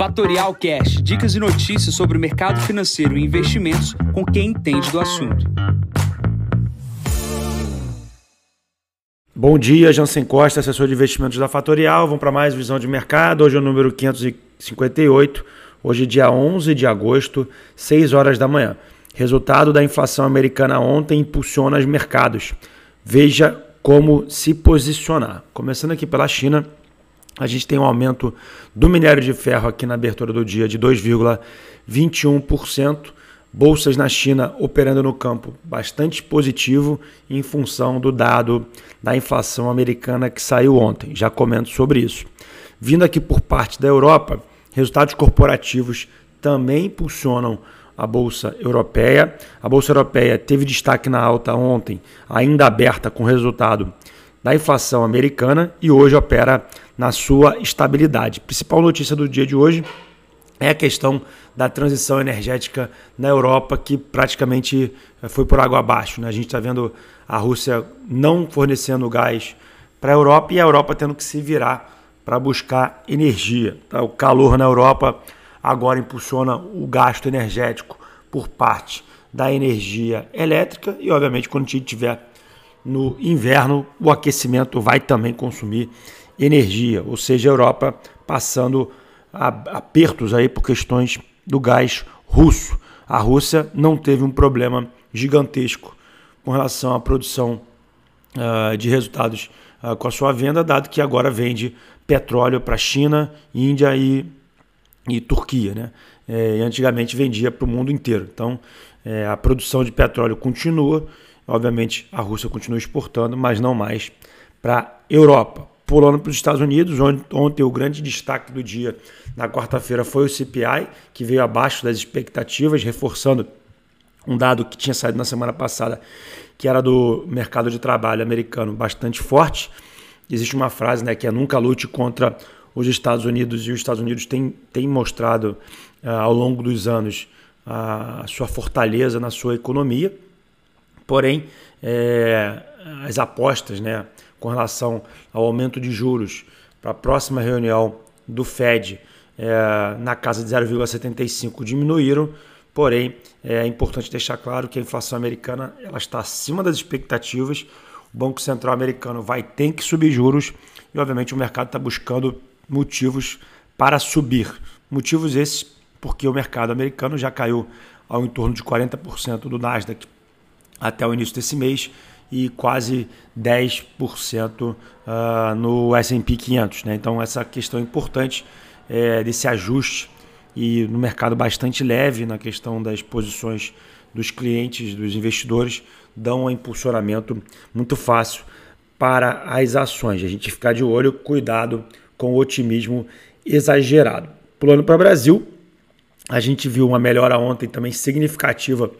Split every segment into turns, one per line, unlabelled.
Fatorial Cash, dicas e notícias sobre o mercado financeiro e investimentos com quem entende do assunto.
Bom dia, Jansen Costa, assessor de investimentos da Fatorial. Vamos para mais visão de mercado. Hoje é o número 558. Hoje, dia 11 de agosto, 6 horas da manhã. Resultado da inflação americana ontem impulsiona os mercados. Veja como se posicionar. Começando aqui pela China, a gente tem um aumento do minério de ferro aqui na abertura do dia de 2,21%. Bolsas na China operando no campo bastante positivo em função do dado da inflação americana que saiu ontem. Já comento sobre isso. Vindo aqui por parte da Europa, resultados corporativos também impulsionam a bolsa europeia. A bolsa europeia teve destaque na alta ontem, ainda aberta com resultado da inflação americana e hoje opera na sua estabilidade. Principal notícia do dia de hoje é a questão da transição energética na Europa, que praticamente eh, foi por água abaixo. Né? A gente está vendo a Rússia não fornecendo gás para a Europa e a Europa tendo que se virar para buscar energia. Tá? O calor na Europa agora impulsiona o gasto energético por parte da energia elétrica e, obviamente, quando a gente tiver no inverno, o aquecimento vai também consumir energia, ou seja, a Europa passando apertos aí por questões do gás russo. A Rússia não teve um problema gigantesco com relação à produção uh, de resultados uh, com a sua venda, dado que agora vende petróleo para China, Índia e e Turquia. Né? É, antigamente vendia para o mundo inteiro. Então é, a produção de petróleo continua, obviamente a Rússia continua exportando, mas não mais para a Europa. Pulando para os Estados Unidos, onde ontem o grande destaque do dia na quarta-feira foi o CPI, que veio abaixo das expectativas, reforçando um dado que tinha saído na semana passada, que era do mercado de trabalho americano bastante forte. Existe uma frase né, que é nunca lute contra os Estados Unidos e os Estados Unidos têm, têm mostrado uh, ao longo dos anos a sua fortaleza na sua economia, porém é, as apostas né, com relação ao aumento de juros para a próxima reunião do Fed é, na casa de 0,75 diminuíram, porém é importante deixar claro que a inflação americana ela está acima das expectativas, o Banco Central americano vai ter que subir juros e obviamente o mercado está buscando motivos para subir. Motivos esses porque o mercado americano já caiu ao entorno de 40% do Nasdaq até o início desse mês e quase 10% uh, ah, no S&P 500. Né? Então essa questão importante é, desse ajuste e no mercado bastante leve na questão das posições dos clientes, dos investidores, dão um impulsionamento muito fácil para as ações. A gente ficar de olho, cuidado com otimismo exagerado. Pulando para o Brasil, a gente viu uma melhora ontem também significativa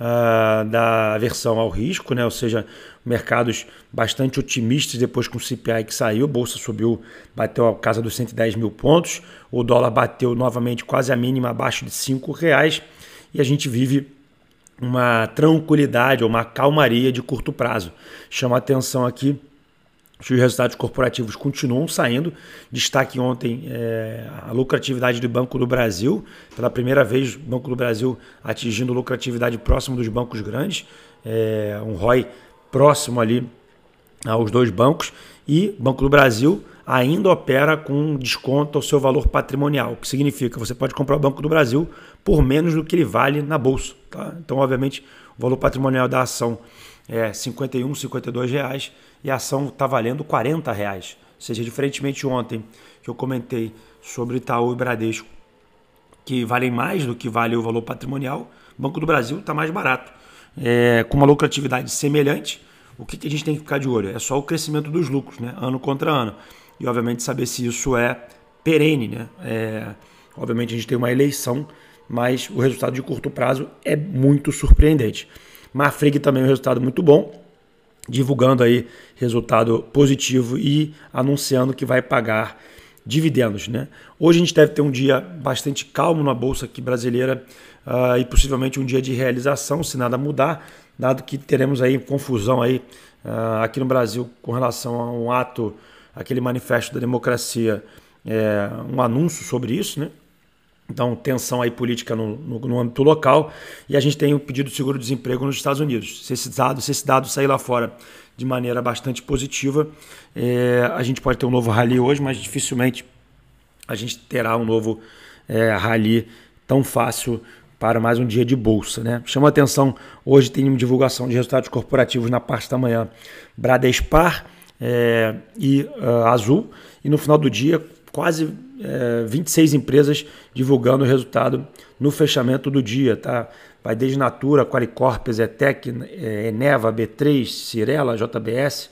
uh, da aversão ao risco, né? ou seja, mercados bastante otimistas depois com o CPI que saiu, a bolsa subiu, bateu a casa dos 110 mil pontos, o dólar bateu novamente quase a mínima abaixo de R$ reais e a gente vive uma tranquilidade ou uma calmaria de curto prazo. Chama atenção aqui os resultados corporativos continuam saindo. Destaque ontem é, a lucratividade do Banco do Brasil. Pela primeira vez, o Banco do Brasil atingindo lucratividade próxima dos bancos grandes. É, um ROI próximo ali aos dois bancos. E Banco do Brasil ainda opera com desconto ao seu valor patrimonial, o que significa que você pode comprar o Banco do Brasil por menos do que ele vale na bolsa. Tá? Então, obviamente, o valor patrimonial da ação é 51, 52 reais e a ação está valendo 40 reais. Ou seja, diferentemente ontem que eu comentei sobre Itaú e Bradesco, que valem mais do que vale o valor patrimonial, o Banco do Brasil está mais barato. É, com uma lucratividade semelhante, o que, que, a gente tem que ficar de olho? É só o crescimento dos lucros, né? ano contra ano. E, obviamente, saber se isso é perene. Né? É, obviamente, a gente tem uma eleição, mas o resultado de curto prazo é muito surpreendente. Marfrig também é um resultado muito bom, divulgando aí resultado positivo e anunciando que vai pagar dividendos. Né? Hoje a gente deve ter um dia bastante calmo na bolsa aqui brasileira uh, e possivelmente um dia de realização, se nada mudar, dado que teremos aí confusão aí uh, aqui no Brasil com relação a um ato, aquele manifesto da democracia, é, um anúncio sobre isso, né? Então, tensão aí política no, no, no, âmbito local. E a gente tem o pedido de seguro-desemprego nos Estados Unidos. Se esse dado, se esse dado sair lá fora de maneira bastante positiva, é, a gente pode ter um novo rally hoje, mas dificilmente a gente terá um novo é, rally tão fácil para mais um dia de bolsa. Né? Chama atenção, hoje tem uma divulgação de resultados corporativos na parte da manhã, Bradespar é, e uh, Azul, e no final do dia quase é, 26 empresas divulgando o resultado no fechamento do dia. Tá? Vai desde Natura, Qualicorp, Zetec, é, Eneva, B3, Cirela, JBS,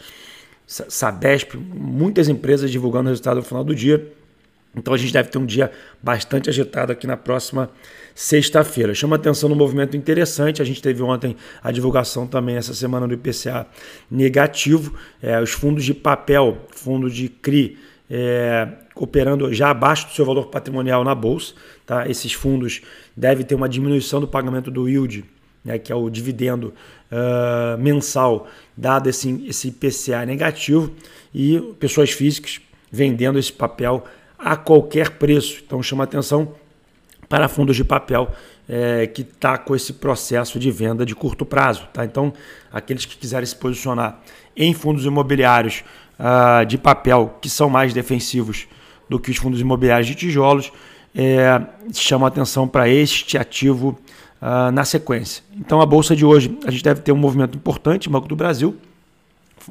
Sabesp, muitas empresas divulgando o resultado no final do dia. Então a gente deve ter um dia bastante agitado aqui na próxima sexta-feira. Chama atenção no movimento interessante. A gente teve ontem a divulgação também essa semana do IPCA negativo. É, os fundos de papel, fundos de CRI, é, operando já abaixo do seu valor patrimonial na bolsa. Tá? Esses fundos devem ter uma diminuição do pagamento do yield, né, que é o dividendo uh, mensal, dado esse, esse IPCA negativo, e pessoas físicas vendendo esse papel a qualquer preço. Então chama atenção para fundos de papel é, que está com esse processo de venda de curto prazo. Tá? Então, aqueles que quiserem se posicionar em fundos imobiliários uh, de papel que são mais defensivos do que os fundos imobiliários de tijolos, é, chama atenção para este ativo uh, na sequência. Então, a bolsa de hoje, a gente deve ter um movimento importante, Banco do Brasil,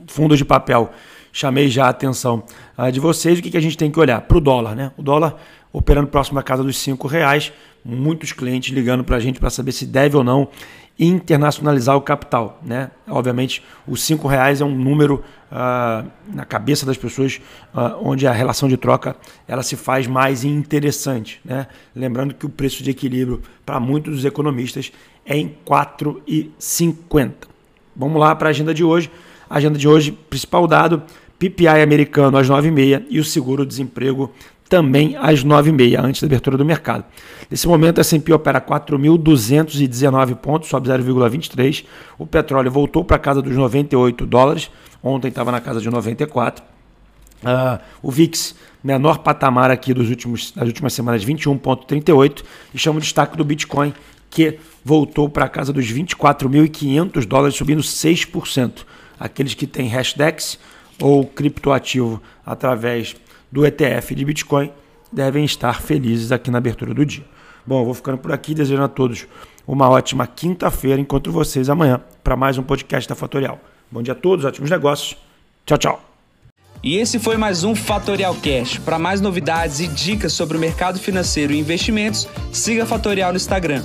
fundos de papel chamei já a atenção uh, de vocês. O que, que a gente tem que olhar? Para o dólar, né? O dólar operando próximo à casa dos cinco reais, muitos clientes ligando para a gente para saber se deve ou não internacionalizar o capital, né? Obviamente, os cinco reais é um número uh, na cabeça das pessoas uh, onde a relação de troca ela se faz mais interessante, né? Lembrando que o preço de equilíbrio para muitos dos economistas é em 4,50. Vamos lá para a agenda de hoje. A agenda de hoje, principal dado, PPI americano às 9h30 e o seguro-desemprego também às 9h30, antes da abertura do mercado. Nesse momento, a S&P opera 4.219 pontos, sobe 0,23. O petróleo voltou para a casa dos 98 dólares, ontem estava na casa de 94. Uh, ah, o VIX, menor patamar aqui dos últimos, das últimas semanas, 21,38. E chama o destaque do Bitcoin, que voltou para a casa dos 24.500 dólares, subindo 6% aqueles que têm hashtags ou criptoativo através do ETF de Bitcoin devem estar felizes aqui na abertura do dia. Bom, vou ficando por aqui, desejando a todos uma ótima quinta-feira. Encontro vocês amanhã para mais um podcast da Fatorial. Bom dia a todos, ótimos negócios. Tchau, tchau.
E esse foi mais um Fatorial Cash. Para mais novidades e dicas sobre o mercado financeiro e investimentos, siga a Fatorial no Instagram,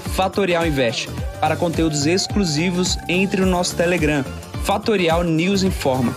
@fatorialinvest. Para conteúdos exclusivos, entre no nosso Telegram Fatorial News Informa.